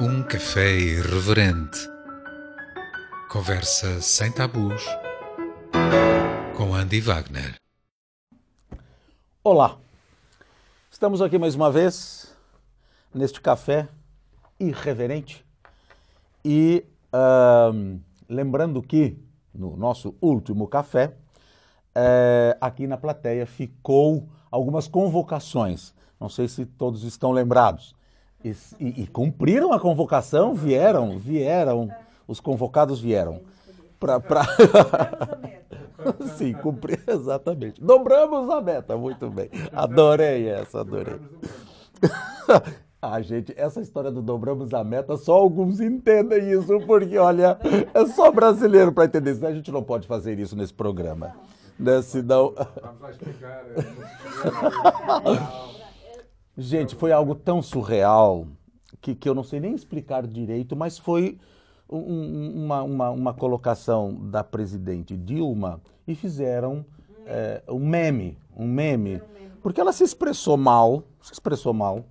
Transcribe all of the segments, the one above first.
Um café irreverente. Conversa sem tabus. Com Andy Wagner. Olá, estamos aqui mais uma vez neste café irreverente e ahn, lembrando que no nosso último café eh, aqui na plateia ficou algumas convocações. Não sei se todos estão lembrados. E, e- e cumpriram a convocação, vieram, vieram, os convocados vieram. Pra, pra... Sim, cumprir, exatamente. Dobramos a meta, muito bem. Adorei essa, adorei. Ah, gente, essa história do dobramos a meta, só alguns entendem isso, porque, olha, é só brasileiro para entender isso. A gente não pode fazer isso nesse programa. Né? Senão... Vamos lá explicar. eh, Gente, foi algo tão surreal que, que eu não sei nem explicar direito, mas foi um- um- uma, uma, uma colocação da presidente Dilma e fizeram eh, um meme, um meme, porque ela se expressou mal, se expressou mal,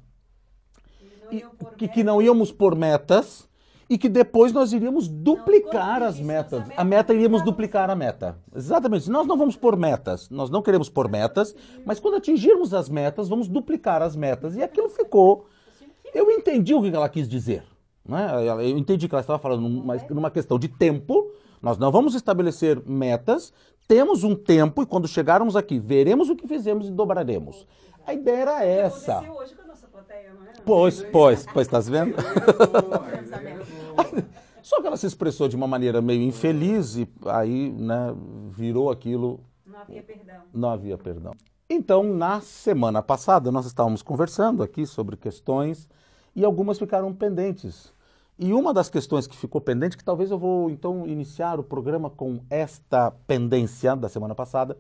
e, que, que não íamos pôr metas e que depois nós iríamos duplicar as metas. A meta iríamos duplicar a meta. Exatamente. Nós não vamos pôr metas. Nós não queremos pôr metas, mas quando atingirmos as metas, vamos duplicar as metas. E aquilo ficou. Eu entendi o que ela quis dizer. Né? Eu entendi que ela estava falando numa, numa questão de tempo. Nós não vamos estabelecer metas, temos um tempo e quando chegarmos aqui, veremos o que fizemos e dobraremos. A ideia era essa. Hoje com a nossa plateia, não é? Pois, pois, pois, tá vendo? Só que ela se expressou de uma maneira meio infeliz e aí, né, virou aquilo, Não havia perdão. não havia perdão. Então, na semana passada, nós estávamos conversando aqui sobre questões e algumas ficaram pendentes. E uma das questões que ficou pendente, que talvez eu vou então iniciar o programa com esta pendência da semana passada,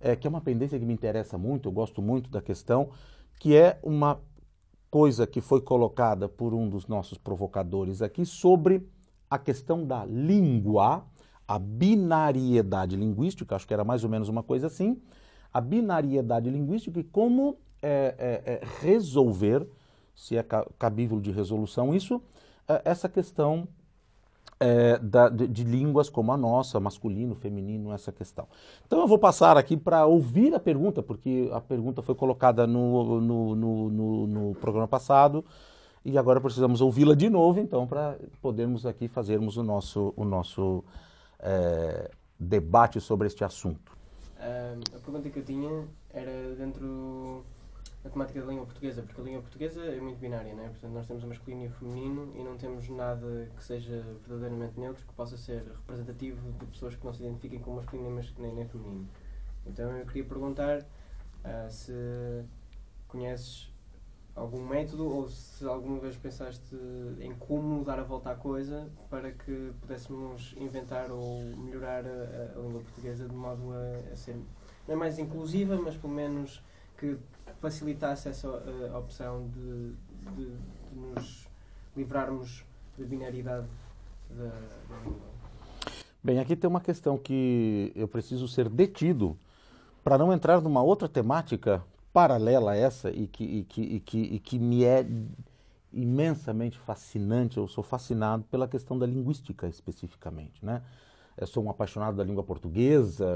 é, que é uma pendência que me interessa muito, eu gosto muito da questão, que é uma coisa que foi colocada por um dos nossos provocadores aqui sobre a questão da língua, a binariedade linguística, acho que era mais ou menos uma coisa assim, a binariedade linguística e como é, é, é, resolver, se é ca- cabível de resolução isso, é, essa questão é, da- de, de línguas como a nossa, masculino, feminino, essa questão. Então eu vou passar aqui para ouvir a pergunta, porque a pergunta foi colocada no, no, no, no- no programa passado e agora precisamos ouvi-la de novo, então, para podermos aqui fazermos o nosso, o nosso é, debate sobre este assunto. Ahm, a pergunta que eu tinha era dentro da temática da língua portuguesa, porque a língua portuguesa é muito binária, não é? Portanto, nós temos o masculino e o feminino e não temos nada que seja verdadeiramente neutro, que possa ser representativo de pessoas que não se identifiquem como masculino nem, nem, feminino. Então eu queria perguntar ah, se conheces algum método ou se alguma vez pensaste em como dar a volta à coisa para que pudéssemos inventar ou melhorar a, a- a língua portuguesa de modo a, a ser não é mais inclusiva, mas pelo menos que facilitasse essa eh, opção de, de- de nos livrarmos da binaridade da, da língua. Bem, aqui tem uma questão que eu preciso ser detido para não entrar numa outra temática paralela a essa e que, e que, e que, e que me é imensamente fascinante. Eu sou fascinado pela questão da linguística especificamente, né? Eu sou um apaixonado da língua portuguesa,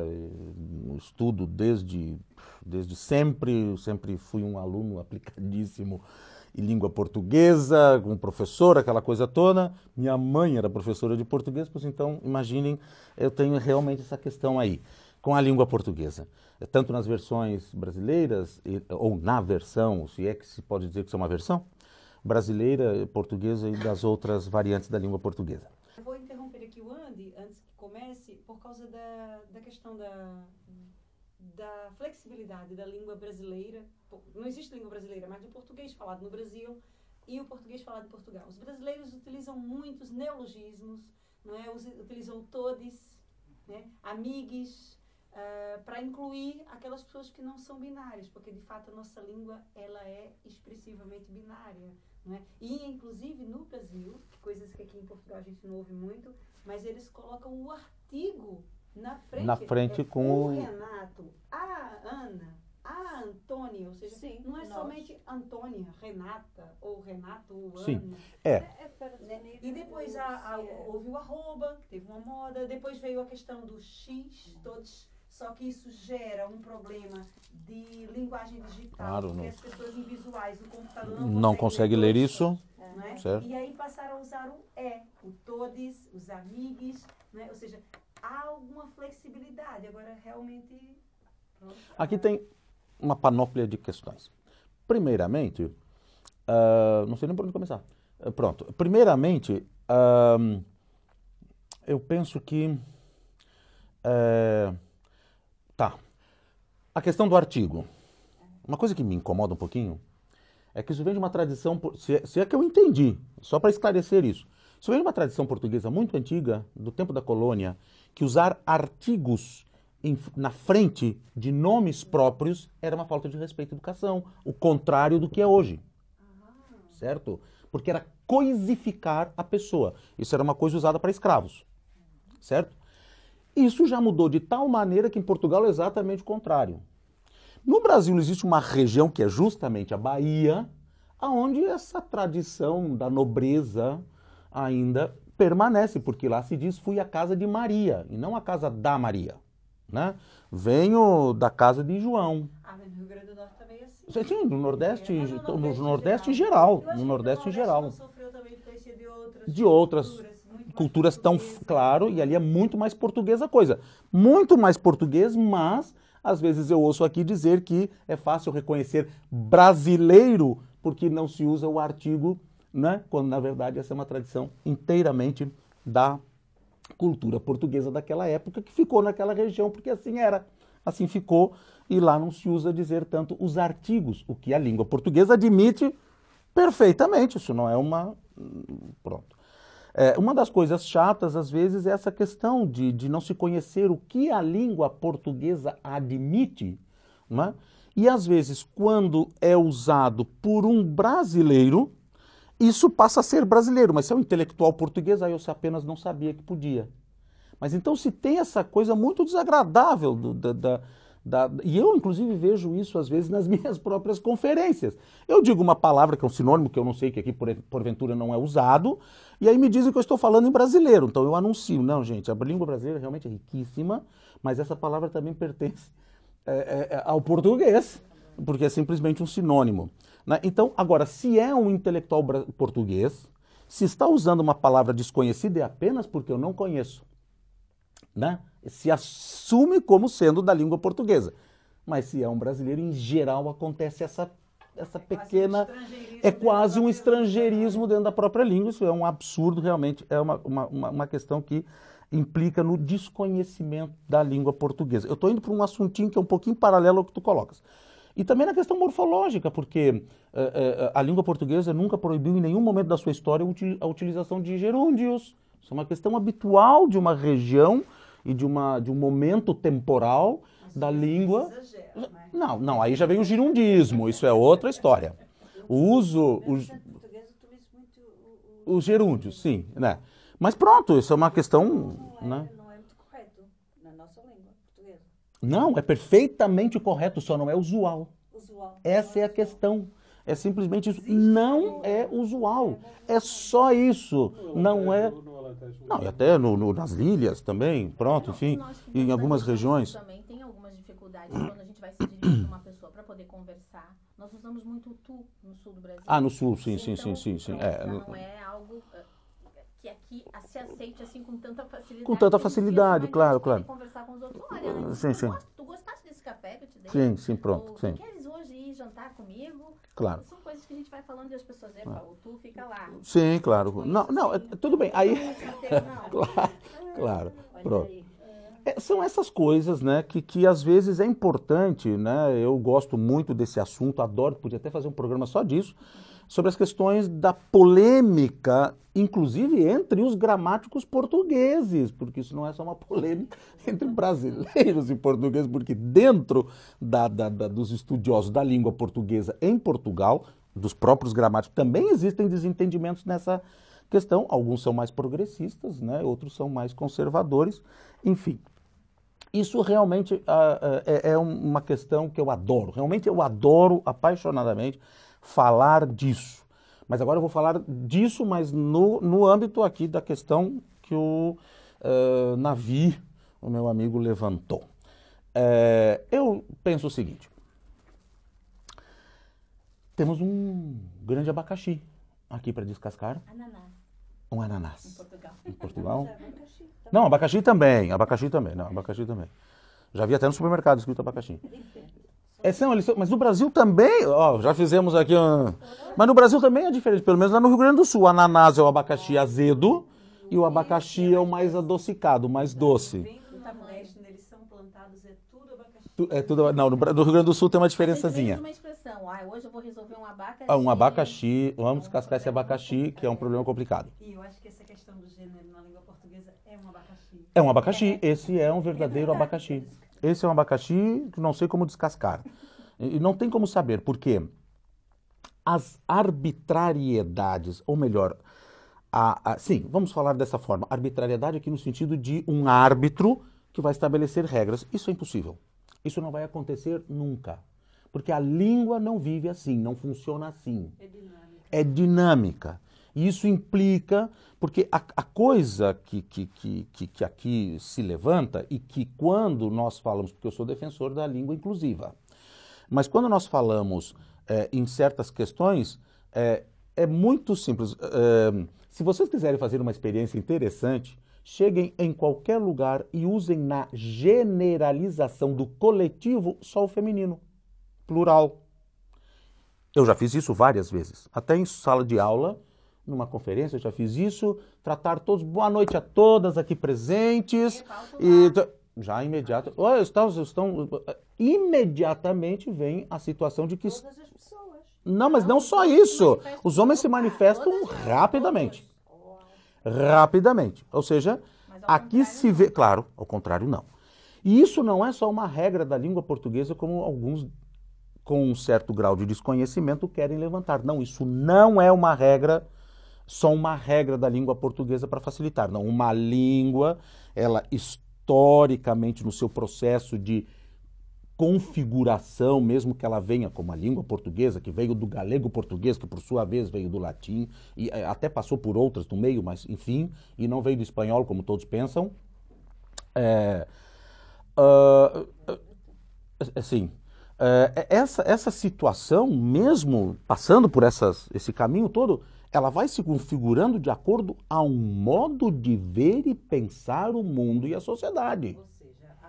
estudo desde, desde sempre, sempre fui um aluno aplicadíssimo em língua portuguesa, com professor, aquela coisa toda. Minha mãe era professora de português, pois então, imaginem, eu tenho realmente essa questão aí com a língua portuguesa. Eh, Tanto nas versões brasileiras, ou na versão, se é que se pode dizer que isso é uma versão, brasileira, portuguesa e das outras variantes da língua portuguesa. Eu vou interromper aqui o Andy, antes por causa da, da questão da, da flexibilidade da língua brasileira. Não existe língua brasileira, mas do português falado no Brasil e o português falado em Portugal. Os brasileiros utilizam muitos neologismos, não é? Utilizam todes, né? amigues, para incluir aquelas pessoas que não são binárias, porque de fato a nossa língua ela é expressivamente binária. Não é? E, inclusive, no Brasil, coisas que aqui em Portugal a gente não ouve muito, mas eles colocam o artigo na frente. Na frente É com o Renato, a Ana, a Antônia, ou seja, Sim, não é nós. somente Antônia, Renata ou Renato ou Sim. Ana. É. É para né? E depois a, a- é- houve o arroba, que teve uma moda, depois veio a questão do X, todos. Só que isso gera um problema de linguagem digital, Claro, porque não. as pessoas invisuais do computador não, Não consegue ler todos, isso, né? certo? E aí passaram a usar o é, o todes, os amigos, né? ou seja, há alguma flexibilidade. Agora, realmente. pronto, Aqui tem uma panóplia de questões. Primeiramente, ah, não sei nem por onde começar. Ah, Pronto. Primeiramente, ah, eu penso que. tá. A questão do artigo. Uma coisa que me incomoda um pouquinho é que isso vem de uma tradição. é, se é que eu entendi, só para esclarecer isso. Isso vem de uma tradição portuguesa muito antiga, do tempo da colônia, que usar artigos em- na frente de nomes próprios era uma falta de respeito à educação, o contrário do que é hoje. Certo? Porque era coisificar a pessoa. Isso era uma coisa usada para escravos. Certo? Isso já mudou de tal maneira que em Portugal é exatamente o contrário. No Brasil existe uma região que é justamente a Bahia, aonde essa tradição da nobreza ainda permanece, porque lá se diz fui à casa de Maria e não a casa da Maria, né? Venho da casa de João. Ah, mas no Rio Grande do Norte também é assim. Sim, no Nordeste, É, no Nordeste em geral, Eu acho no Nordeste em geral. sofreu também influência de outras, De outras culturas, culturas tão claro e ali é muito mais português a coisa. Muito mais português, mas às vezes eu ouço aqui dizer que é fácil reconhecer brasileiro porque não se usa o artigo, né? Quando na verdade essa é uma tradição inteiramente da cultura portuguesa daquela época que ficou naquela região porque assim era. Assim ficou e lá não se usa dizer tanto os artigos, o que a língua portuguesa admite perfeitamente. Isso não é uma pronto. É, uma das coisas chatas, às vezes, é essa questão de, de não se conhecer o que a língua portuguesa admite, né? e às vezes, quando é usado por um brasileiro, isso passa a ser brasileiro, mas se é um intelectual português, aí eu apenas não sabia que podia. Mas então se tem essa coisa muito desagradável do- da, da- da- e eu inclusive vejo isso às vezes nas minhas próprias conferências. Eu digo uma palavra que é um sinônimo que eu não sei que aqui por- porventura não é usado, e aí me dizem que eu estou falando em brasileiro. Então eu anuncio, não, gente, a língua brasileira realmente é riquíssima, mas essa palavra também pertence é, é, é, ao português, porque é simplesmente um sinônimo. né? Então, agora, se é um intelectual português, se está usando uma palavra desconhecida é apenas porque eu não conheço né? Se assume como sendo da língua portuguesa. Mas se é um brasileiro, em geral acontece essa, essa pequena. É quase um estrangeirismo dentro da própria língua. Isso é um absurdo, realmente. É uma, uma, uma- questão que implica no desconhecimento da língua portuguesa. Eu estou indo para um assuntinho que é um pouquinho paralelo ao que tu colocas. E também na questão morfológica, porque eh, eh, a língua portuguesa nunca proibiu em nenhum momento da sua história a utilização de gerúndios. Isso é uma questão habitual de uma região e de, uma, de um momento temporal da língua. Exagera, né? Não, não, aí já vem o girundismo, isso é outra história. O uso, o, os gerúndios, sim, né? Mas pronto, isso é uma questão, não, é, né? não é muito correto na nossa língua portuguesa. Não, é perfeitamente correto, só não é usual. Usual. Essa é a questão. É simplesmente isso. Não é usual. É só isso. Não é. Não, e até no- no- nas ilhas também, pronto, enfim, em algumas regiões. Também tem algumas dificuldades quando a gente vai se dirigir para uma pessoa para poder conversar. Nós usamos muito o tu no sul do Brasil. Ah, no sul, sim, sim, Então, sim, sim, sim. pronto, É, no- não é algo eh, que aqui se aceite assim com tanta facilidade. Com tanta a facilidade, claro, a claro. conversar com os outros. Olha, Sim, tu, sim. tu gostaste desse café que eu te dei? Sim, sim, pronto, sim. Queres hoje ir jantar comigo? Claro. São coisas que a gente vai falando e as pessoas, epa, o tu fica lá. Sim, claro. Não, não, é- tudo bem. Aí, claro, claro. Pronto. É, são essas coisas, né, que, que às vezes é importante, né? Eu gosto muito desse assunto, adoro, podia até fazer um programa só disso, sobre as questões da polêmica, inclusive entre os gramáticos portugueses, porque isso não é só uma polêmica entre brasileiros e portugueses, porque dentro da- da- da- dos estudiosos da língua portuguesa em Portugal, dos próprios gramáticos, também existem desentendimentos nessa questão. Alguns são mais progressistas, né? outros são mais conservadores, enfim. Isso realmente ah, ah, é, é uma questão que eu adoro. Realmente eu adoro apaixonadamente falar disso. Mas agora eu vou falar disso, mas no, no âmbito aqui da questão que o uh, Navi, o meu amigo, levantou. É, eu penso o seguinte: temos um grande abacaxi aqui para descascar. Ananás, Um ananás. em Portugal. Em Portugal? É também. Não, abacaxi também. Abacaxi também. Não, abacaxi também. Já vi até no supermercado escrito abacaxi. É, são- mas no Brasil também, ó, já fizemos aqui um... Mas no Brasil também é diferente, pelo menos lá no Rio Grande do Sul. O ananás é o abacaxi azedo e o abacaxi é o mais adocicado, o mais doce. Plantados, é tudo É tudo, não, no, Rio Grande do Sul tem uma diferençazinha. uma expressão. Ah, hoje eu vou resolver um abacaxi. Ah, Um abacaxi, vamos descascar esse abacaxi, que é um problema complicado. E eu acho que essa questão do gênero na língua portuguesa é um abacaxi. É um abacaxi, esse é um verdadeiro abacaxi. Esse é um abacaxi que não sei como descascar. E não tem como saber, porque as arbitrariedades, ou melhor, a, a- sim, vamos falar dessa forma. Arbitrariedade aqui no sentido de um árbitro que vai estabelecer regras. Isso é impossível. Isso não vai acontecer nunca. Porque a língua não vive assim, não funciona assim É dinâmica. é dinâmica. E isso implica, porque a, a coisa que, que, que, que, aqui se levanta, e que quando nós falamos, porque eu sou defensor da língua inclusiva, mas quando nós falamos eh, em certas questões, eh, é muito simples. Eh, se vocês quiserem fazer uma experiência interessante, cheguem em qualquer lugar e usem na generalização do coletivo só o feminino, plural. Eu já fiz isso várias vezes, até em sala de aula, numa conferência, eu já fiz isso. Tratar todos, boa noite a todas aqui presentes. E já imediato, oh, estão, estão, imediatamente vem a situação de que Todas as pessoas. não, mas não só isso. Os homens se manifestam rapidamente, rapidamente. Ou seja, aqui se vê, claro, ao contrário não. E isso não é só uma regra da língua portuguesa como alguns com um certo grau de desconhecimento querem levantar. Não, isso não é uma regra, só uma regra da língua portuguesa para facilitar. Não, uma língua, ela historicamente no seu processo de configuração, mesmo que ela venha como a língua portuguesa, que veio do galego português, que por sua vez veio do latim, e eh, até passou por outras no meio, mas enfim, e não veio do espanhol, como todos pensam. É, ah, assim, essa, essa situação, mesmo passando por essas, esse caminho todo, ela vai se configurando de acordo a um modo de ver e pensar o mundo e a sociedade. Ou seja, a,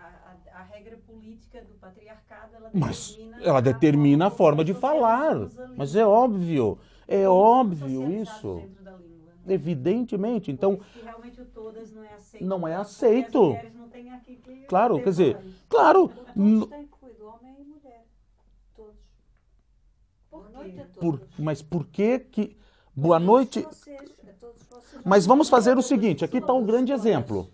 a, a regra política do patriarcado, ela Mas determina... ela determina a forma de falar. a Mas é óbvio, é Como óbvio isso. dentro da língua, né? Evidentemente. Então, realmente o todas não é aceito. Não é aceito. As mulheres não têm aqui que Claro, quer dizer, voz. claro, O todos está incluído, homem e mulher. Todos. Por a todos. por, mas por que que. Boa todos noite. vocês. Mas vamos fazer o seguinte: aqui está um grande exemplo.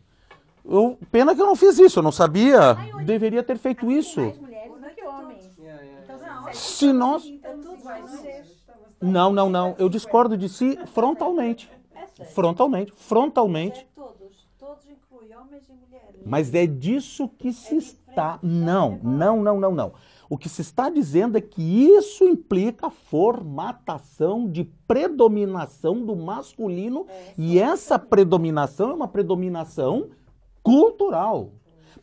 Eu, pena que eu não fiz isso, eu não sabia. Deveria ter feito isso. mais mulheres do que homens. Yeah, yeah. Então, Não, se nós. Iguais, não? Não, não. Eu discordo de si frontalmente. É. Frontalmente. Mas Frontalmente. é todos. Todos incluem homens e mulheres. Mas é disso que se está. Não, não, não, não, não. O que se está dizendo é que isso implica a formatação de predominação do masculino e essa predominação é uma predominação cultural.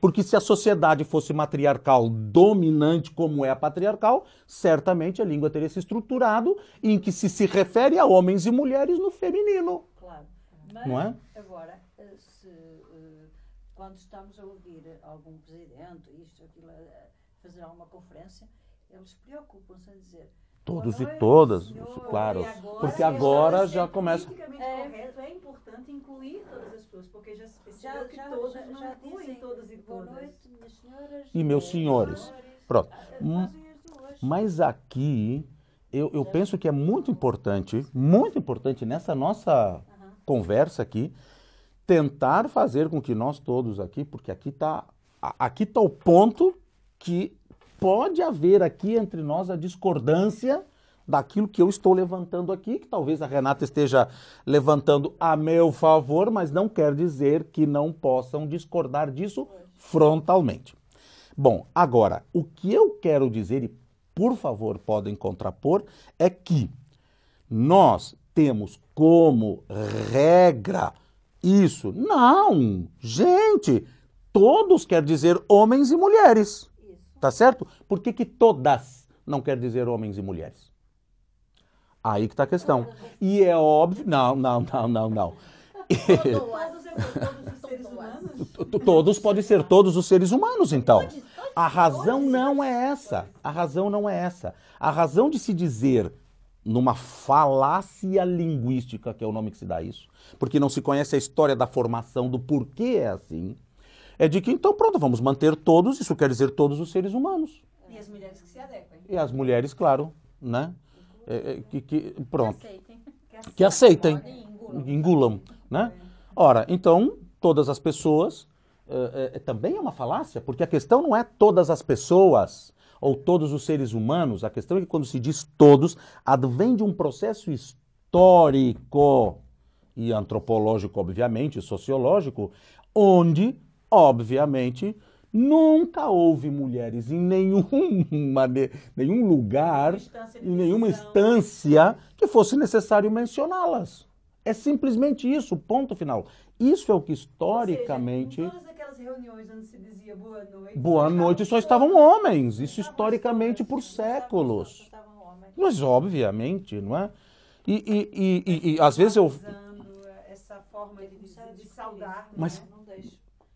Porque se a sociedade fosse matriarcal dominante como é a patriarcal, certamente a língua teria se estruturado em que se se refere a homens e mulheres no feminino, Claro. Mas, não é? agora, eh, se, eh, quando estamos a ouvir algum presidente, isto, aquilo, eh, fazer alguma conferência, eles preocupam-se em dizer. Todos "Boa e todas, senhor." claro. E agora, Porque já agora já começa. É. correto, é importante incluir todas as pessoas, porque já se Já, que já, todas já, não já incluem dizem todas e boa todas. noite, minhas senhoras. E meus eh, senhores. senhores." Pronto. Ah, Hum. Mas aqui, eu, eu penso que é muito importante, muito importante nessa nossa conversa aqui, tentar fazer com que nós todos aqui, porque aqui está aqui tá o ponto que pode haver aqui entre nós a discordância daquilo que eu estou levantando aqui, que talvez a Renata esteja levantando a meu favor, mas não quer dizer que não possam discordar disso frontalmente. Bom, agora, o que eu quero dizer, e por favor podem contrapor, é que nós temos como regra isso. Não! Gente, todos quer dizer homens e mulheres. Tá certo? Por que, que todas não quer dizer homens e mulheres? Aí que tá a questão. E é óbvio. Não, não, não, não, não. Todos, podem ser todos os seres humanos, então. A razão não é essa. A razão não é essa. A razão de se dizer numa falácia linguística, que é o nome que se dá a isso, porque não se conhece a história da formação do porquê é assim, é de que então pronto, vamos manter todos, isso quer dizer todos os seres humanos. E as mulheres que se adequem. E as mulheres, claro, né? É, é, que, que- pronto Aceitem. que aceitem, Podem, engulam. engulam, né? Ora, então, todas as pessoas eh, eh, também é uma falácia, porque a questão não é todas as pessoas ou todos os seres humanos, a questão é que quando se diz todos, advém de um processo histórico e antropológico, obviamente, e sociológico, onde, obviamente, nunca houve mulheres em nenhuma, nenhum lugar em nenhuma instância que fosse necessário mencioná-las. É simplesmente isso, ponto final. Isso é o que Ou seja, historicamente. em todas aquelas reuniões onde se dizia boa noite. Boa só noite, só estavam homens. Isso historicamente por séculos. Mas obviamente, não é? E, e, e, e- e às vezes eu. essa forma de, saudar. Mas- deixo.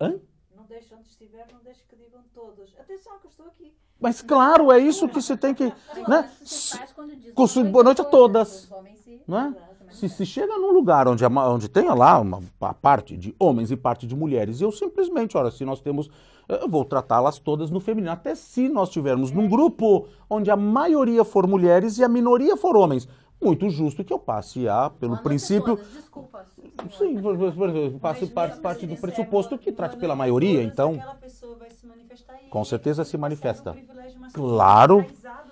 Hã? Não deixo onde estiver, não deixo que digam todos. Atenção que eu estou aqui. Mas claro, é isso que se tem que. Né? se boa noite a todas. Homens se- Não é? Se, se chega num lugar onde, onde tenha lá uma, a parte de homens e parte de mulheres, eu simplesmente, olha, se nós temos. Eu vou tratá-las todas no feminino. Até se nós tivermos num grupo onde a maioria for mulheres e a minoria for homens. Muito justo que eu passe a, pelo Anote princípio. todas, Desculpa. Sim, passe parte, parte se do pressuposto que trate pela a maioria, então. Se Com certeza se ser um manifesta. Claro.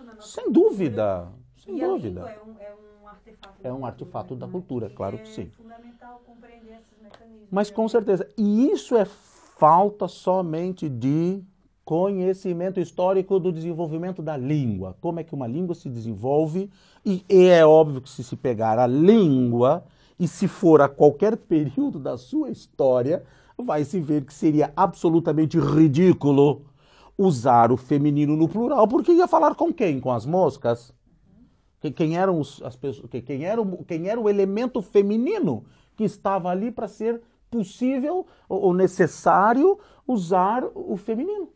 nossa Sem dúvida, sem dúvida. É um, é um artefato. É da um cultura, artefato da né? cultura, claro que é sim. fundamental compreender esses mecanismos. Mas É com certeza. E isso é falta somente de conhecimento histórico do desenvolvimento da língua. Como é que uma língua se desenvolve. E, e é óbvio que se se pegar a língua e se for a qualquer período da sua história, vai se ver que seria absolutamente ridículo usar o feminino no plural, porque ia falar com quem? Com as moscas? Que- Quem eram os, as pessoas, que- quem, era, o- quem era o elemento feminino que estava ali para ser possível ou necessário usar o feminino?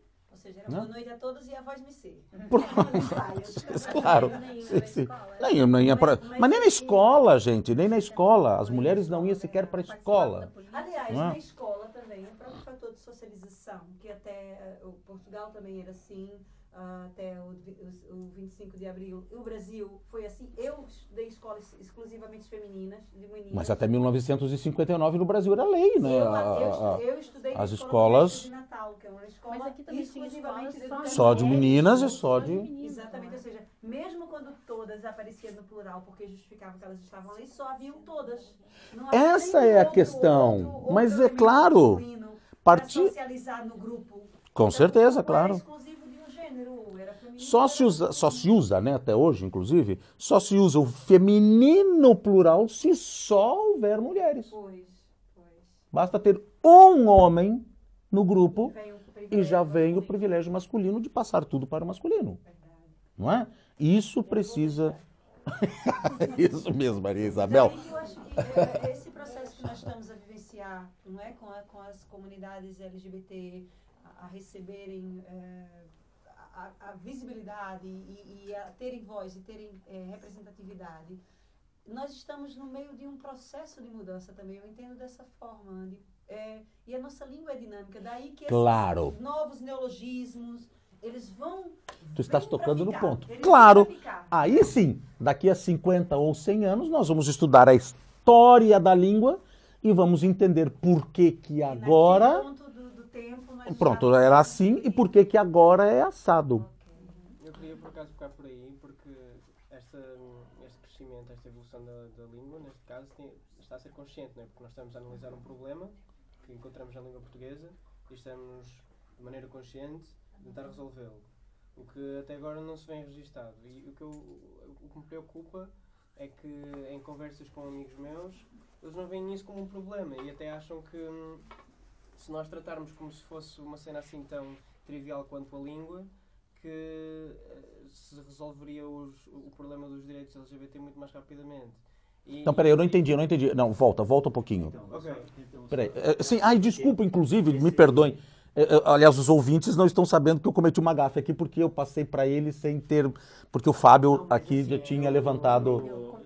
Ou seja, era Né? boa noite a todos e a voz me ser. Claro. Nem Sim, na sim. escola, né? Nem, nem ia pra- Mas- mas mas nem na aí- escola, gente, nem na escola. As mulheres não iam sequer para a escola. Aliás, Não é? na escola também, o próprio fator de socialização, que até eh, o Portugal também era assim, ah, até o, o 25 de abril. O Brasil foi assim. Eu estudei escolas exclusivamente femininas, de meninas. Mas até 1959 no Brasil era lei, né? Eu, A- eu, eu estudei as escola escolas- Doméstica de Natal, que é uma escola Mas aqui também tinha exclusivamente de escolas Só de meninas e só de- meninas, Exatamente, ou seja, mesmo quando todas apareciam no plural porque justificavam que elas estavam ali, só haviam todas. Não havia Essa é a outro- questão. outro- outro Mas é claro, masculino parti- pra socializar no grupo. Com certeza, claro. Só se usa, só se usa, né, até hoje, inclusive, só se usa o feminino plural se só houver mulheres. Pois, pois. Basta ter um homem no grupo e já vem o privilégio masculino de passar tudo para o masculino, Verdade. não é? Isso precisa. Isso mesmo, Maria Isabel. Eu acho que é, esse processo que nós estamos a vivenciar, não é, com, a- com as comunidades LGBT a, a receberem é, a, a- visibilidade e, e a terem voz e terem é, representatividade, nós estamos no meio de um processo de mudança também. Eu entendo dessa forma, Andy. É, e a nossa língua é dinâmica, daí que Claro. novos neologismos eles vão. Tu estás tocando no ponto. Eles Claro. Aí sim, daqui a 50 ou 100 anos, nós vamos estudar a história da língua e vamos entender por que que agora. do, do tempo, nós Pronto, já- era assim e por que que agora é assado. Eu queria por acaso ficar por aí porque esta, este crescimento, esta evolução da, da língua, neste caso, tem- está a ser consciente, não é? porque nós estamos a analisar um problema que encontramos na língua portuguesa e estamos de maneira consciente, tentar resolvê-lo. O que até agora não se vem registado. E o que, eu, o que me preocupa é que em conversas com amigos meus, eles não veem isso como um problema e até acham que hum, se nós tratarmos como se fosse uma cena assim tão trivial quanto a língua, que eh, se resolveria os- o problema dos direitos LGBT muito mais rapidamente. E- Então, peraí, eu não entendi, eu não entendi. Não, volta, volta um pouquinho. Então, Ok. só- então, Peraí. só- É, Sim, ai, desculpa, inclusive, me perdoem. É, é, Aliás, os ouvintes não estão sabendo que eu cometi uma gafe aqui porque eu passei para ele sem ter. Porque o Fábio Não, aqui assim, já eu- tinha eu- levantado. Eu Eu,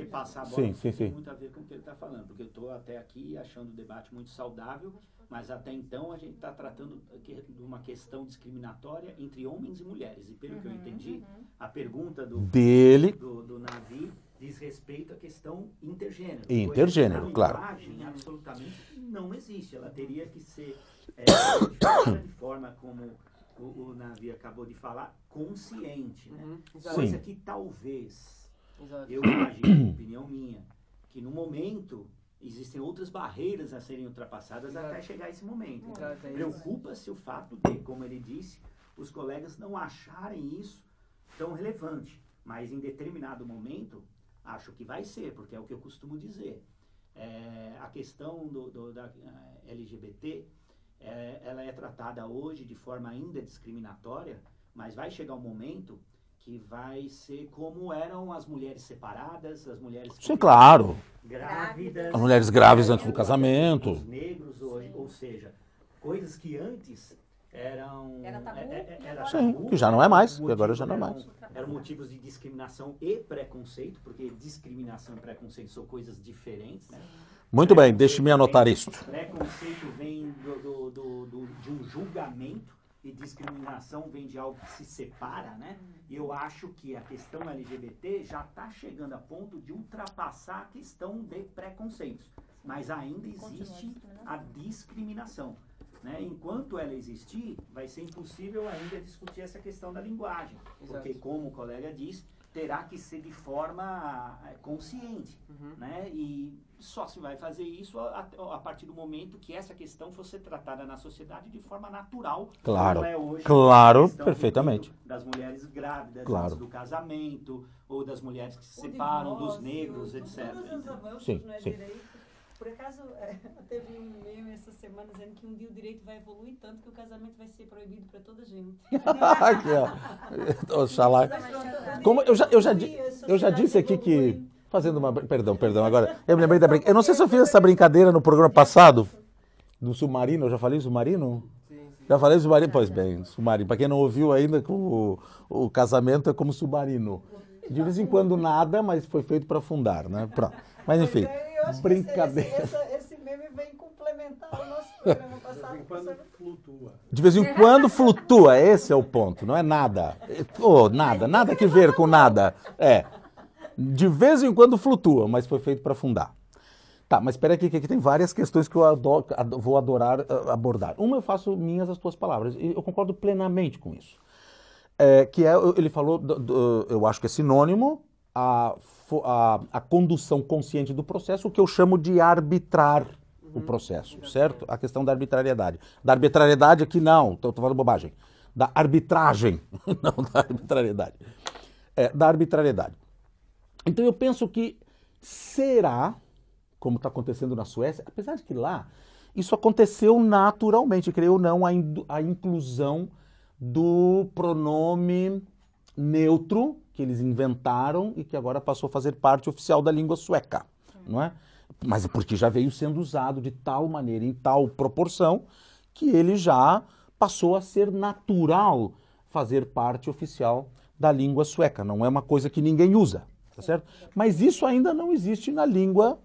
repassar a bola, Sim, sim, tem sim. muito a ver com o que ele está falando, porque eu estou até aqui achando o debate muito saudável, mas até então a gente está tratando aqui de uma questão discriminatória entre homens e mulheres. E pelo que eu entendi, a pergunta do, Dele. do, do Navi diz respeito à questão intergênero. Intergênero, claro. A linguagem absolutamente não existe. Ela teria que ser é, de forma como o, o Navi acabou de falar, consciente. Né? Uhum. Coisa que talvez Exato. eu imagino, opinião minha, que no momento existem outras barreiras a serem ultrapassadas Exato. até chegar esse momento. É isso. Preocupa-se o fato de, como ele disse, os colegas não acharem isso tão relevante. Mas em determinado momento, acho que vai ser, porque é o que eu costumo dizer. É, a questão do, do- da eh, LGBT, é, ela é tratada hoje de forma ainda discriminatória, mas vai chegar um momento que vai ser como eram as mulheres separadas, as mulheres Sim, claro. grávidas, As mulheres grávidas antes do casamento. os negros hoje, ou seja, coisas que antes eram Era tabu, é- é- era Sim, tabu, que já não é mais, motivos que agora já não é eram- mais. Eram motivos de discriminação e preconceito, porque discriminação e preconceito são coisas diferentes, né? Muito bem, deixe-me anotar isto. Preconceito vem do, do- do- do- de um julgamento e discriminação vem de algo que se separa, né? E eu acho que a questão LGBT já está chegando a ponto de ultrapassar a questão de preconceitos. Mas ainda existe a discriminação. Né? Enquanto ela existir, vai ser impossível ainda discutir essa questão da linguagem. Porque, como o colega disse, terá que ser de forma eh, consciente Uhum. né? E só se vai fazer isso a, a- a partir do momento que essa questão fosse tratada na sociedade de forma natural. Claro, como é hoje claro, perfeitamente. Das mulheres grávidas Claro. antes do casamento, ou das mulheres que se separam, dos negros, etc. Todos os avanços Sim, no sim. direito. Por acaso, é, teve um meme essa semana dizendo que um dia o direito vai evoluir tanto que o casamento vai ser proibido para toda a gente. Aqui, ó. Oxalá. Como eu já, eu já, eu já disse aqui que. Fazendo uma. Perdão, perdão. Agora, eu me lembrei da brincadeira. Eu não sei se eu fiz essa brincadeira no programa passado. Do submarino, eu já falei submarino? Sim, sim. Já falei submarino? Pois bem, submarino. Para quem não ouviu ainda, o, o casamento é como submarino. De vez em quando nada, mas foi feito para afundar, né? Pronto. Mas enfim, Pois eu acho que brincadeira. Esse, esse, esse meme vem complementar o nosso programa passado. Quando flutua. De vez em quando flutua, esse é o ponto, não é nada. Oh, nada, nada que ver com nada. É. De vez em quando flutua, mas foi feito para afundar. Tá, mas espera aqui, que aqui tem várias questões que eu adoro- vou adorar ah, abordar. Uma eu faço minhas as tuas palavras, e eu concordo plenamente com isso. É, que é, ele falou, do- do- eu acho que é sinônimo, a, a, a condução consciente do processo, o que eu chamo de arbitrar o processo, certo? A questão da arbitrariedade. Da arbitrariedade aqui não, estou falando bobagem. Da arbitragem, não da arbitrariedade. É, da arbitrariedade. Então eu penso que será, como está acontecendo na Suécia, apesar de que lá isso aconteceu naturalmente, creio ou não, a, indu- a inclusão do pronome neutro que eles inventaram e que agora passou a fazer parte oficial da língua sueca, não é? Mas é porque já veio sendo usado de tal maneira, em tal proporção, que ele já passou a ser natural fazer parte oficial da língua sueca. Não é uma coisa que ninguém usa, tá certo? Mas isso ainda não existe na língua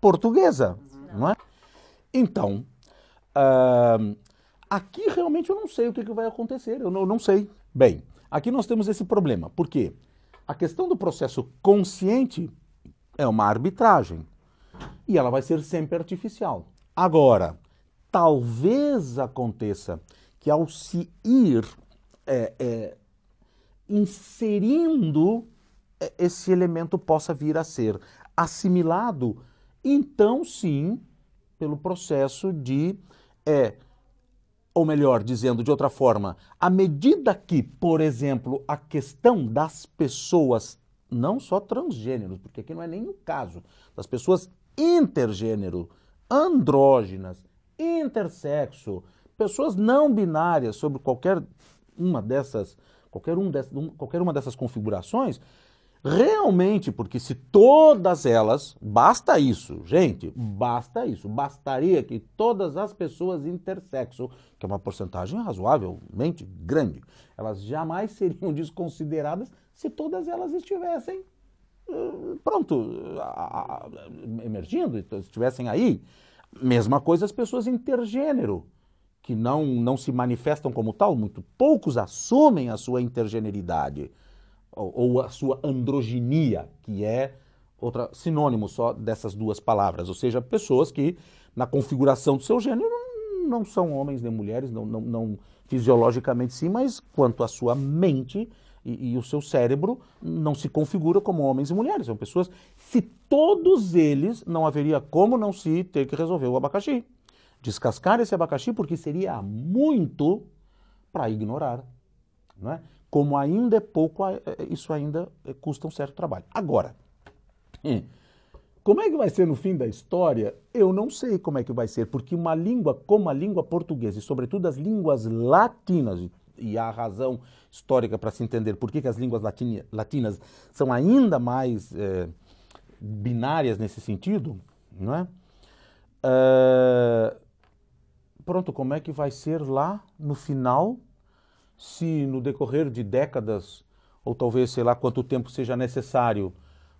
portuguesa, não é? Então, ahn, aqui realmente eu não sei o que, que vai acontecer, eu não, eu não sei. Bem, aqui nós temos esse problema, porque a questão do processo consciente é uma arbitragem e ela vai ser sempre artificial. Agora, talvez aconteça que ao se ir é, é, inserindo esse elemento possa vir a ser assimilado, então sim, pelo processo de é, ou melhor, dizendo de outra forma, à medida que, por exemplo, a questão das pessoas, não só transgêneros, porque aqui não é o caso, das pessoas intergênero, andrógenas, intersexo, pessoas não binárias sobre qualquer uma dessas, qualquer, um dessas, qualquer uma dessas configurações, realmente, porque se todas elas, basta isso, gente, basta isso, bastaria que todas as pessoas intersexo, que é uma porcentagem razoavelmente grande, elas jamais seriam desconsideradas se todas elas estivessem eh, pronto, emergindo, estivessem aí. Mesma coisa as pessoas intergênero, que não, não se manifestam como tal, muito poucos assumem a sua intergeneridade ou, a sua androginia, que é outra sinônimo só dessas duas palavras, ou seja, pessoas que na configuração do seu gênero não são homens nem mulheres, não, não, não fisiologicamente sim, mas quanto à sua mente e, e, o seu cérebro não se configura como homens e mulheres, são pessoas. Se todos eles, não haveria como não se ter que resolver o abacaxi. Descascar esse abacaxi, porque seria muito para ignorar. Não é? Como ainda é pouco, isso ainda custa um certo trabalho. Agora, hum, como é que vai ser no fim da história? Eu não sei como é que vai ser, porque uma língua como a língua portuguesa, e sobretudo as línguas latinas, e há razão histórica para se entender por que, as línguas latina, latinas são ainda mais é, binárias nesse sentido, não é? é? Pronto, como é que vai ser lá no final, se no decorrer de décadas, ou talvez sei lá quanto tempo seja necessário,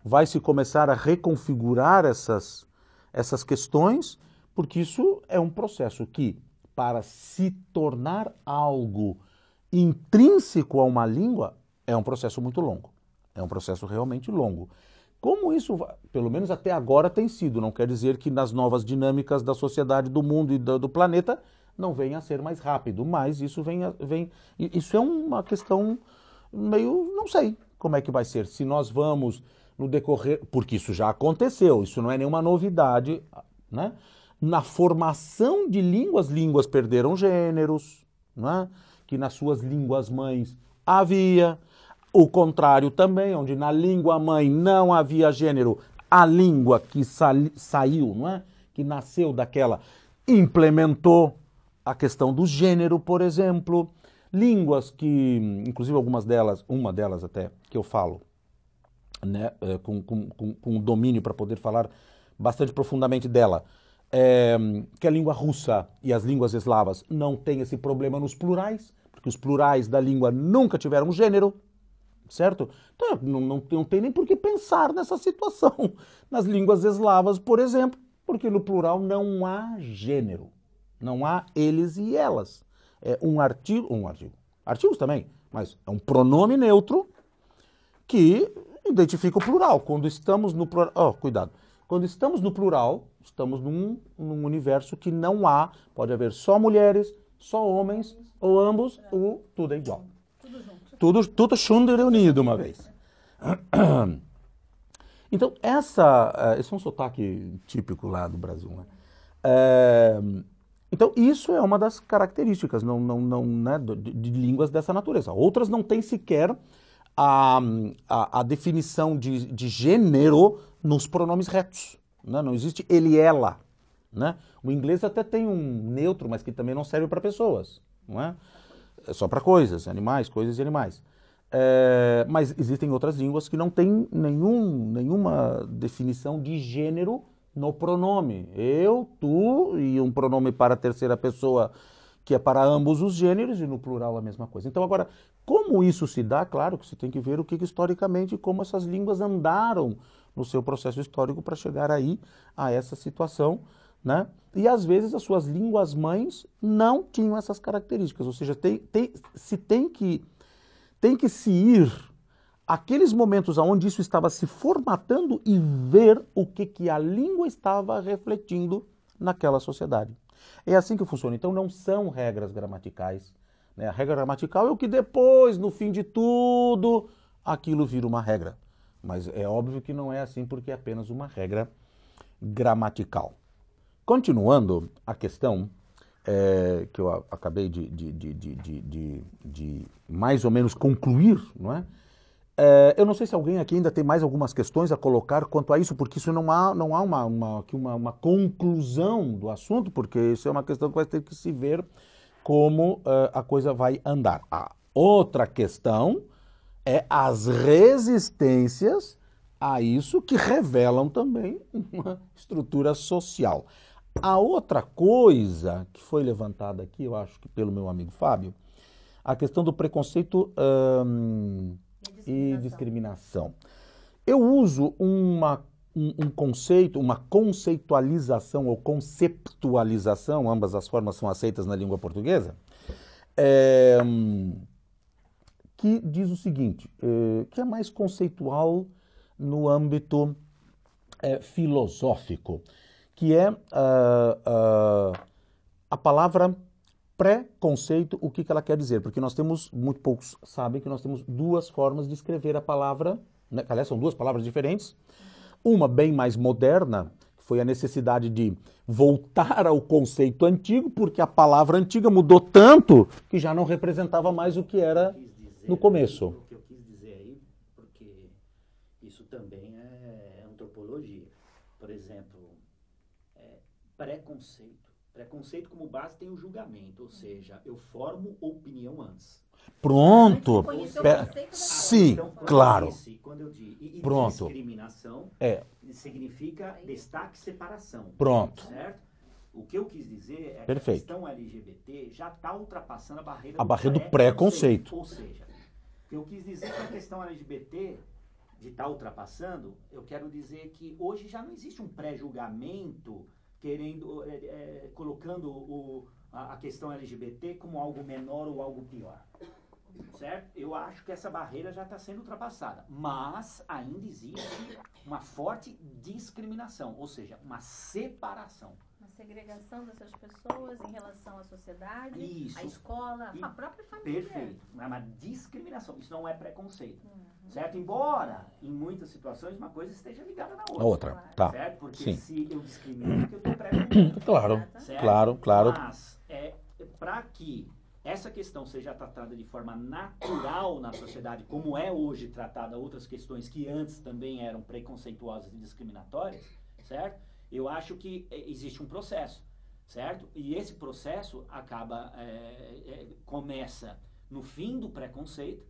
vai se começar a reconfigurar essas, essas questões, porque isso é um processo que, para se tornar algo intrínseco a uma língua é um processo muito longo. É um processo realmente longo. Como isso, pelo menos até agora, tem sido, não quer dizer que nas novas dinâmicas da sociedade, do mundo e do, do planeta não venha a ser mais rápido, mas isso vem, vem. Isso é uma questão meio. não sei como é que vai ser. Se nós vamos no decorrer. Porque isso já aconteceu, isso não é nenhuma novidade, né? Na formação de línguas, línguas perderam gêneros, né? que nas suas línguas mães havia, o contrário também, onde na língua mãe não havia gênero, a língua que sa saiu, não é? que nasceu daquela, implementou a questão do gênero, por exemplo. Línguas que, inclusive algumas delas, uma delas até, que eu falo, né, é, com, com, com, com domínio para poder falar bastante profundamente dela, é, que a língua russa e as línguas eslavas não têm esse problema nos plurais, porque os plurais da língua nunca tiveram gênero, certo? Então não, não, não tem nem por que pensar nessa situação nas línguas eslavas, por exemplo, porque no plural não há gênero, não há eles e elas. É um artigo, um artigo, artigos também, mas é um pronome neutro que identifica o plural. Quando estamos no plural, oh, cuidado, quando estamos no plural, estamos num, num universo que não há, pode haver só mulheres, só homens, ou ambos, ou tudo é igual. Tudo junto. Tudo, tudo junto reunido uma vez. Então, essa, eh, esse é um sotaque típico lá do Brasil. Né? É, então, isso é uma das características não, não, não, né, de, de, línguas dessa natureza. Outras não têm sequer a, a, a definição de, de gênero nos pronomes retos. Né? Não existe ele ela. Né? O inglês até tem um neutro, mas que também não serve para pessoas. Não é? é só para coisas, animais, coisas e animais. É, mas existem outras línguas que não têm nenhum, nenhuma definição de gênero no pronome. Eu, tu e um pronome para a terceira pessoa que é para ambos os gêneros e no plural a mesma coisa. Então agora, como isso se dá? Claro que você tem que ver o que, historicamente, como essas línguas andaram no seu processo histórico para chegar aí a essa situação, né? E às vezes as suas línguas mães não tinham essas características, ou seja, tem, tem, se tem que tem que se ir aqueles momentos onde isso estava se formatando e ver o que, que a língua estava refletindo naquela sociedade. É assim que funciona. Então não são regras gramaticais. Né? A regra gramatical é o que depois, no fim de tudo, aquilo vira uma regra. Mas é óbvio que não é assim porque é apenas uma regra gramatical. Continuando a questão, é, que eu acabei de, de, de- de mais ou menos concluir, não é? É, eu não sei se alguém aqui ainda tem mais algumas questões a colocar quanto a isso, porque isso não há, não há uma, uma, uma, uma conclusão do assunto, porque isso é uma questão que vai ter que se ver como eh, a coisa vai andar. A outra questão é as resistências a isso que revelam também uma estrutura social. A outra coisa que foi levantada aqui, eu acho que pelo meu amigo Fábio, a questão do preconceito ahn, e discriminação. Eu uso uma, um, um conceito, uma conceitualização ou conceptualização, ambas as formas são aceitas na língua portuguesa, é, que diz o seguinte, eh, que é mais conceitual no âmbito eh, filosófico, que é ah, ah, a palavra preconceito, o que, que ela quer dizer? Porque nós temos, muito poucos sabem que nós temos duas formas de escrever a palavra, né? aliás, são duas palavras diferentes. Uma bem mais moderna, foi a necessidade de voltar ao conceito antigo, porque a palavra antiga mudou tanto que já não representava mais o que era dizer no começo. O que eu quis dizer aí, porque isso também é antropologia. Por exemplo, é, preconceito. Preconceito como base tem o julgamento, ou seja, eu formo opinião antes. Pronto. Antes de conhecer o Pera- Sim, Então, quando claro. eu disse- quando eu digo, e, e Pronto. discriminação É, significa destaque e separação. Pronto. Certo? O que eu quis dizer é Perfeito. que a questão LGBT já está ultrapassando a barreira, A barreira do preconceito. Ou seja, o que eu quis dizer que a questão LGBT de estar ultrapassando, eu quero dizer que hoje já não existe um pré-julgamento querendo, é, é, colocando o- a, a questão LGBT como algo menor ou algo pior. Certo? Eu acho que essa barreira já está sendo ultrapassada. Mas ainda existe uma forte discriminação, ou seja, uma separação. Segregação dessas pessoas em relação à sociedade, Isso. à escola, E- à própria família. Perfeito. É uma discriminação. Isso não é preconceito. Uhum. Certo? Embora, em muitas situações, uma coisa esteja ligada na a outra. outra, tá. Certo? Porque Sim. se eu discrimino, é eu estou pré-julgando. Claro, Certo? claro, claro. Mas, é, para que essa questão seja tratada de forma natural na sociedade, como é hoje tratada outras questões que antes também eram preconceituosas e discriminatórias, certo? Eu acho que é, existe um processo, certo? E esse processo acaba, é, é, começa no fim do preconceito,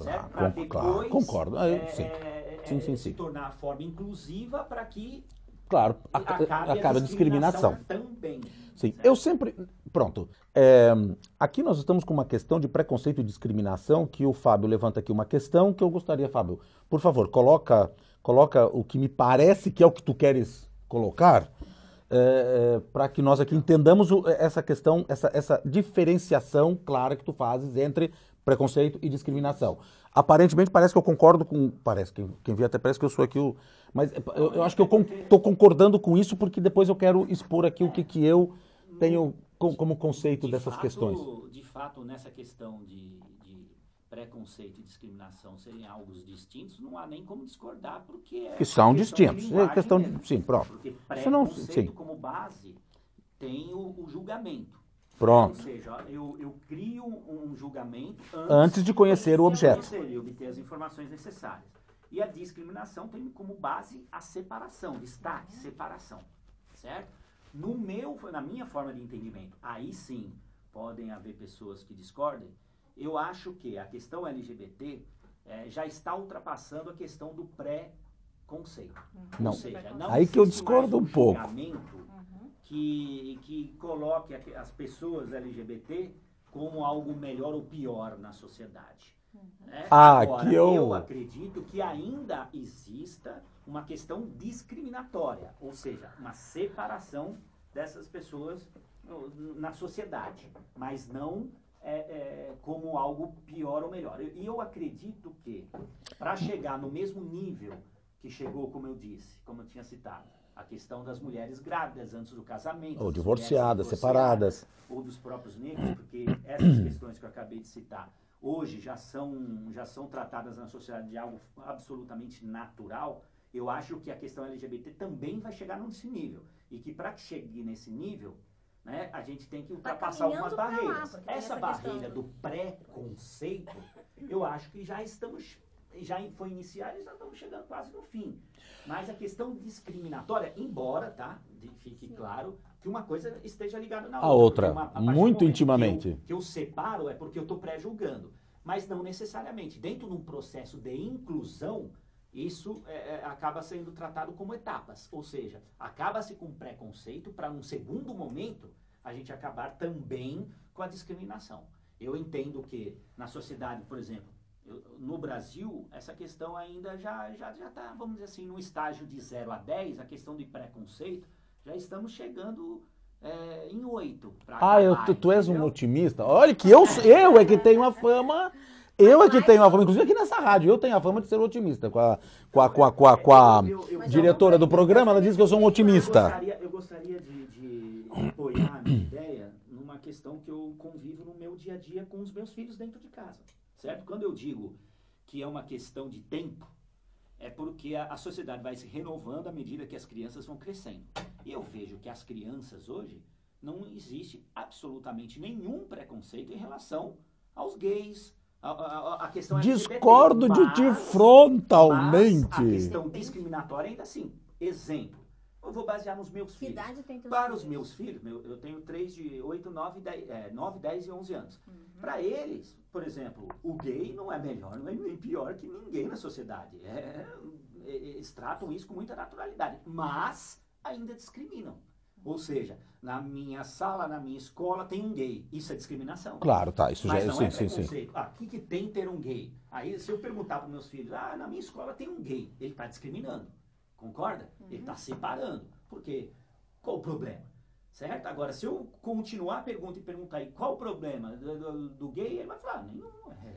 certo? Claro, Para con- claro, depois concordo. Ah, é, sim. é, Sim, sim, se sim. tornar a forma inclusiva para que Claro, a- acabe, acaba a discriminação. também. Sim, certo? eu sempre. Pronto. É, aqui nós estamos com uma questão de preconceito e discriminação, que o Fábio levanta aqui uma questão que eu gostaria, Fábio, por favor, coloca, coloca o que me parece que é o que tu queres colocar, para que nós aqui entendamos o- essa questão, essa, essa diferenciação clara que tu fazes entre preconceito e discriminação. Aparentemente parece que eu concordo com. Parece, quem, quem vê até parece que eu sou aqui o. Mas eu, eu acho que eu estou concordando com isso porque depois eu quero expor aqui o que, que eu tenho co- como conceito De dessas fato- questões. De fato, nessa questão de preconceito e discriminação serem algo distintos, não há nem como discordar, porque é Que são de distintos. É questão de- sim, pronto. Porque Isso não- preconceito sim. como base tem o, o julgamento. Pronto. Ou seja, eu, eu crio um julgamento antes, Antes de conhecer o objeto. conhecer E obter as informações necessárias. E a discriminação tem como base a separação, destaque, separação. Certo? No meu, na minha forma de entendimento, aí sim podem haver pessoas que discordem. Eu acho que a questão LGBT eh, já está ultrapassando a questão do pré-conceito. Não. Ou seja, não Aí que eu discordo mais um pouco. julgamento que, que coloque as pessoas LGBT como algo melhor ou pior na sociedade. né? Ah, Agora, que eu- acredito que ainda exista uma questão discriminatória, ou seja, uma separação dessas pessoas na sociedade, mas não é, é, como algo pior ou melhor. E eu acredito que para chegar no mesmo nível que chegou, como eu disse, como eu tinha citado, a questão das mulheres grávidas antes do casamento, Ou das divorciadas, mulheres separadas. ou dos próprios negros, porque essas questões que eu acabei de citar hoje já são, já são tratadas na sociedade de algo absolutamente natural, eu acho que a questão LGBT também vai chegar nesse nível. E que para que chegue nesse nível, né, a gente tem que ultrapassar algumas lá, barreiras. tem essa essa barreira questão do preconceito, eu acho que já estamos, já foi iniciada e já estamos chegando quase no fim. Mas a questão discriminatória, embora, tá, de- fique claro, que uma coisa esteja ligada na A outra. outra, porque uma- a muito intimamente. Que eu, que eu separo é porque eu estou pré-julgando. Mas não necessariamente. Dentro de um processo de inclusão, isso é, é, acaba sendo tratado como etapas. Ou seja, acaba-se com preconceito para, num segundo momento, a gente acabar também com a discriminação. Eu entendo que na sociedade, por exemplo, eu- no Brasil, essa questão ainda já está, já, está, vamos dizer assim, no estágio de 0 a 10, a questão de preconceito, já estamos chegando é, em 8. Ah, eu, tu, tu és um otimista. Olha que eu, eu é que tenho a fama. Eu é que tenho a fama, inclusive aqui nessa rádio, eu tenho a fama de ser otimista. Com a, com a, com a, com a, com a diretora do programa, ela diz que eu sou um otimista. eu gostaria de, de apoiar a minha ideia numa questão que eu convivo no meu dia a dia com os meus filhos dentro de casa, certo? Quando eu digo que é uma questão de tempo, é porque a, a sociedade vai se renovando à medida que as crianças vão crescendo. E eu vejo que as crianças hoje não existe absolutamente nenhum preconceito em relação aos gays, a, a- a questão LGBT, Discordo de ti frontalmente. mas a questão discriminatória ainda assim. Exemplo. Eu vou basear nos meus Que filhos. idade tem teus Para os meus filhos, meu- eu tenho três de 8, 9, 10, é, 9, 10 e 11 anos. Uhum. Para eles, por exemplo, o gay não é melhor, não é nem pior que ninguém na sociedade. É, é, eles tratam isso com muita naturalidade, mas ainda discriminam. Ou seja, na minha sala, na minha escola, tem um gay. Isso é discriminação. Claro, tá, isso já Mas é. não Sim, é sim, sim. preconceito. Ah, o que, que tem ter um gay? Aí, se eu perguntar para meus filhos, ah, na minha escola tem um gay, ele está discriminando. Concorda? Ele está separando. Por quê? Qual o problema? Certo? Agora, se eu continuar a pergunta e perguntar aí qual o problema do, do- do gay, ele vai falar, nenhum.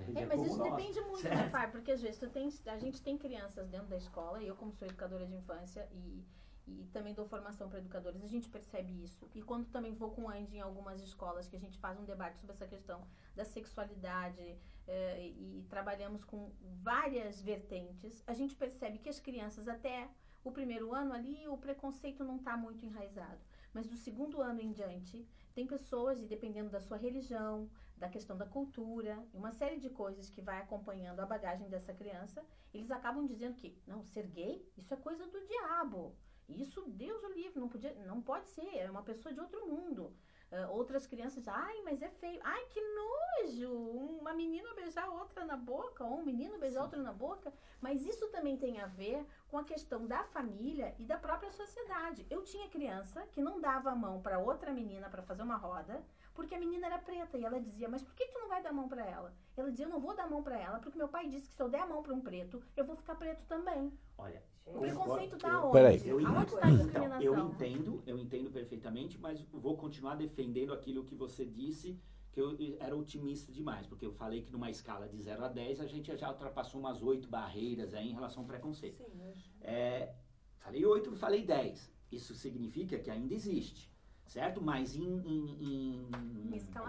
Ele É, é mas isso nós. depende muito, Certo. né, Fábio? Porque às vezes tu tem, a gente tem crianças dentro da escola, e eu como sou educadora de infância e, e também dou formação para educadores, a gente percebe isso. E quando também vou com o Andy em algumas escolas, que a gente faz um debate sobre essa questão da sexualidade eh, e, trabalhamos com várias vertentes, a gente percebe que as crianças até o primeiro ano ali o preconceito não está muito enraizado. Mas do segundo ano em diante, tem pessoas, e dependendo da sua religião, da questão da cultura, e uma série de coisas que vai acompanhando a bagagem dessa criança, eles acabam dizendo que, não, ser gay, isso é coisa do diabo. Isso, Deus o livre, não, podia, não pode ser, é uma pessoa de outro mundo. Ah, outras crianças, ai, mas é feio, ai, que nojo, uma menina beijar outra na boca, ou um menino beijar outro na boca. Mas isso também tem a ver com a questão da família e da própria sociedade. Eu tinha criança que não dava a mão para outra menina para fazer uma roda, porque a menina era preta e ela dizia: "Mas por que tu não vai dar a mão para ela?" Ela dizia: "Eu não vou dar a mão para ela, porque meu pai disse que se eu der a mão para um preto, eu vou ficar preto também." Olha, O preconceito eu- tá onde? Peraí. Eu Aonde entendo, está a então, discriminação? eu entendo, eu entendo perfeitamente, mas vou continuar defendendo aquilo que você disse, que eu era otimista demais, porque eu falei que numa escala de 0 a 10 a gente já ultrapassou umas oito barreiras aí em relação ao preconceito. Sim, hoje. É, falei 8, falei 10. Isso significa que ainda existe, certo? Mas em, em,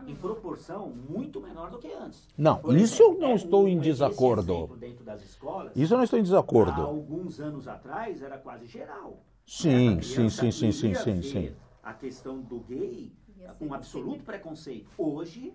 Em em, proporção muito menor do que antes. Não, Por isso eu exemplo, não é estou um- em desacordo. exemplo Dentro das escolas, Isso eu não estou em há desacordo. alguns anos atrás era quase geral. Sim, A sim, sim, sim, sim, sim, sim. A questão do gay com absoluto preconceito. Hoje,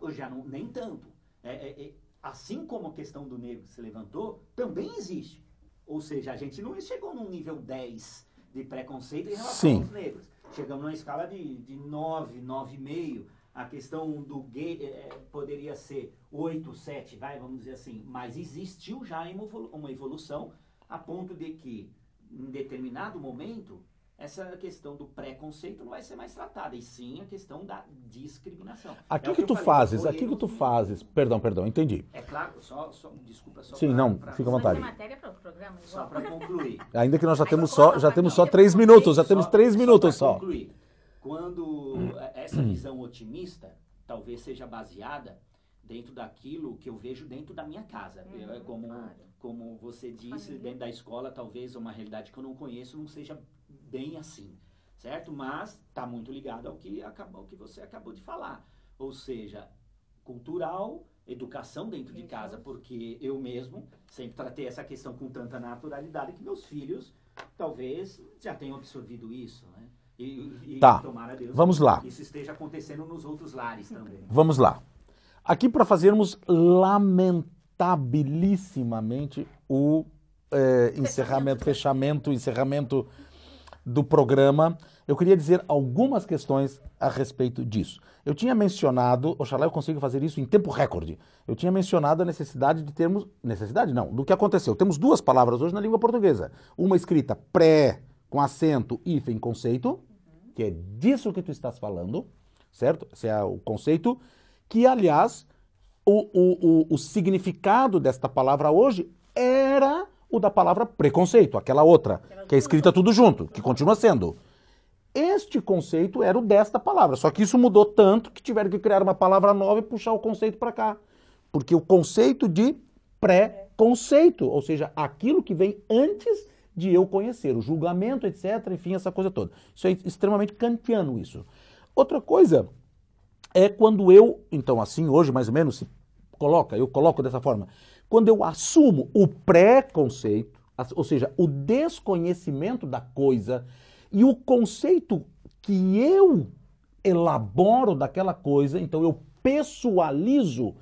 hoje já não, nem tanto. É, é, é, assim como a questão do negro que se levantou, também existe. Ou seja, a gente não chegou num nível 10 de preconceito em relação Sim. aos negros. Chegamos numa escala de, de 9, 9,5. A questão do gay é, poderia ser 8, 7, vai, vamos dizer assim. Mas existiu já uma evolução a ponto de que, em determinado momento, essa questão do preconceito não vai ser mais tratada, e sim a questão da discriminação. Aqui É o que eu tu falei, fazes, nós aqui que tu fazes. Perdão, perdão, entendi. É claro, só, só desculpa, só Sim, pra- não, pra- fica à vontade. matéria para o programa Só para concluir. Ainda que nós já Mas temos só, já temos só que três minutos, já temos Só- três só minutos pra só. concluir. Quando essa visão otimista talvez seja baseada dentro daquilo que eu vejo dentro da minha casa. É como, claro. como você disse, Família. dentro da escola, talvez uma realidade que eu não conheço não seja bem assim, certo? Mas está muito ligado ao que, acabou, ao que você acabou de falar. Ou seja, cultural, educação dentro de casa, porque eu mesmo sempre tratei essa questão com tanta naturalidade que meus filhos talvez já tenham absorvido isso, né? E, e Tá. tomara Deus Vamos lá. que isso esteja acontecendo nos outros lares também. Vamos lá. Aqui para fazermos lamentabilissimamente o eh, encerramento, fechamento, encerramento do programa, eu queria dizer algumas questões a respeito disso. Eu tinha mencionado, oxalá eu consiga fazer isso em tempo recorde. Eu tinha mencionado a necessidade de termos. Necessidade não, do que aconteceu. Temos duas palavras hoje na língua portuguesa. Uma escrita pré, com acento, hífen, conceito, que é disso que tu estás falando, certo? Esse é o conceito, que aliás, o, o, o, o significado desta palavra hoje era o da palavra preconceito, aquela outra, que é escrita tudo junto, que continua sendo. Este conceito era o desta palavra, só que isso mudou tanto que tiveram que criar uma palavra nova e puxar o conceito para cá. Porque o conceito de pré-conceito, ou seja, aquilo que vem antes de eu conhecer, o julgamento, etc., enfim, essa coisa toda. Isso é extremamente kantiano isso. Outra coisa é quando eu, então assim, hoje mais ou menos se coloca, eu coloco dessa forma, quando eu assumo o pré-conceito, as- ou seja, o desconhecimento da coisa e o conceito que eu elaboro daquela coisa, então eu pessoalizo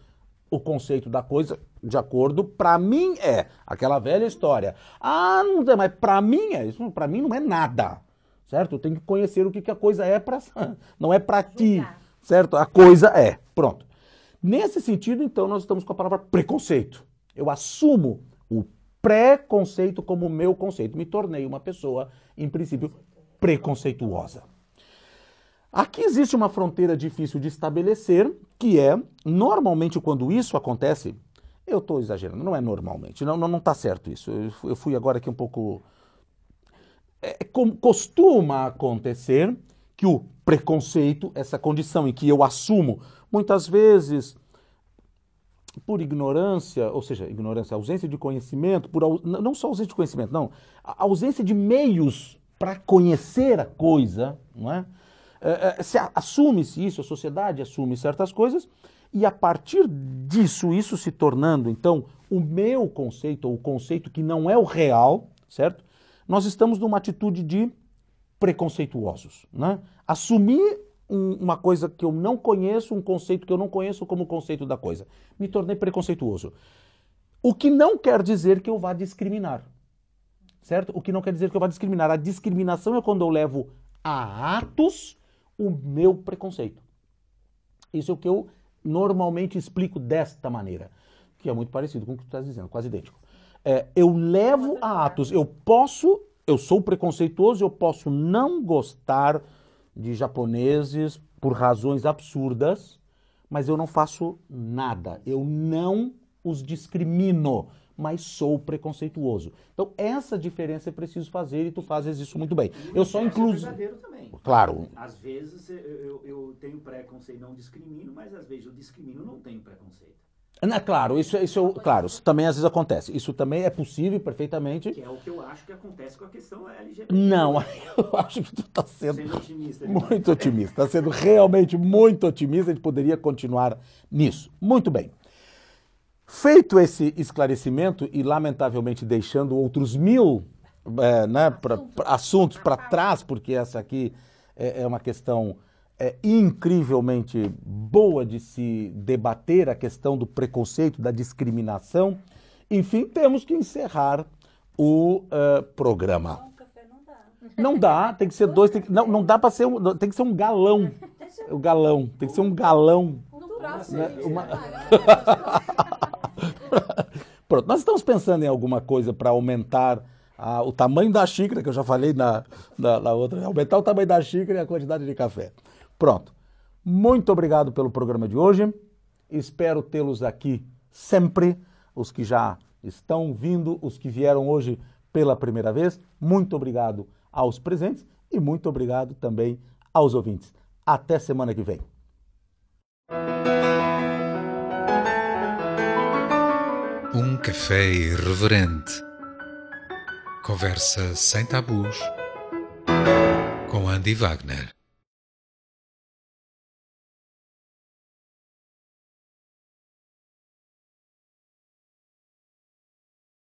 o conceito da coisa de acordo, para mim é aquela velha história. Ah, não é, mas para mim é isso, para mim não é nada. Certo? Eu tenho que conhecer o que, que a coisa é para não é para ti, certo? A coisa é. Pronto. Nesse sentido, então, nós estamos com a palavra preconceito. Eu assumo o preconceito como meu conceito. Me tornei uma pessoa, em princípio, preconceituosa. Aqui existe uma fronteira difícil de estabelecer, que é, normalmente, quando isso acontece, eu estou exagerando, não é normalmente, não está não, tá certo isso. Eu fu- Eu fui agora aqui um pouco. É, com- costuma acontecer que o preconceito, essa condição em que eu assumo, muitas vezes por ignorância, ou seja, ignorância, ausência de conhecimento, por não só ausência de conhecimento, não, ausência de meios para conhecer a coisa, não é? É, é, assume-se isso, a sociedade assume certas coisas, e a partir disso, isso se tornando, então, o meu conceito, ou o conceito que não é o real, certo? Nós estamos numa atitude de preconceituosos, né? Assumir um- uma coisa que eu não conheço, um conceito que eu não conheço como conceito da coisa. Me tornei preconceituoso. O que não quer dizer que eu vá discriminar. Certo? O que não quer dizer que eu vá discriminar. A discriminação é quando eu levo a atos o meu preconceito. Isso é o que eu normalmente explico desta maneira, que é muito parecido com o que tu estás dizendo, quase idêntico. É, eu levo a atos, eu posso, eu sou preconceituoso, eu posso não gostar de japoneses por razões absurdas, mas eu não faço nada, eu não os discrimino, mas sou preconceituoso. Então essa diferença é preciso fazer e tu fazes isso muito bem. E Eu só inverso é incluso, verdadeiro também. claro, Às vezes eu, eu, eu tenho preconceito, não discrimino, mas às vezes eu discrimino, não tenho preconceito. É, claro, isso, isso eu- claro, isso também às vezes acontece. Isso também é possível perfeitamente. Que é o que eu acho que acontece com a questão LGBT. Não, eu acho que tu está sendo Sendo otimista. demais. muito otimista. Está sendo realmente muito otimista. A gente poderia continuar nisso. Muito bem. Feito esse esclarecimento e, lamentavelmente, deixando outros mil é, né, pra- pra- assuntos para trás, porque essa aqui é, é uma questão é, incrivelmente boa de se debater a questão do preconceito, da discriminação. Enfim, temos que encerrar o eh, programa. Café não dá. Não dá, tem que ser dois, tem que, não, não dá para ser um, tem que ser um galão. O galão, tem que ser um galão. No próximo, Né, a gente uma- trabalha. Pronto, nós estamos pensando em alguma coisa para aumentar a- o tamanho da xícara, que eu já falei na, na, na outra, aumentar o tamanho da xícara e a quantidade de café. Pronto. Muito obrigado pelo programa de hoje. Espero tê-los aqui sempre, os que já estão vindo, os que vieram hoje pela primeira vez. Muito obrigado aos presentes e muito obrigado também aos ouvintes. Até semana que vem. Um café irreverente. Conversa sem tabus. Com Andy Wagner.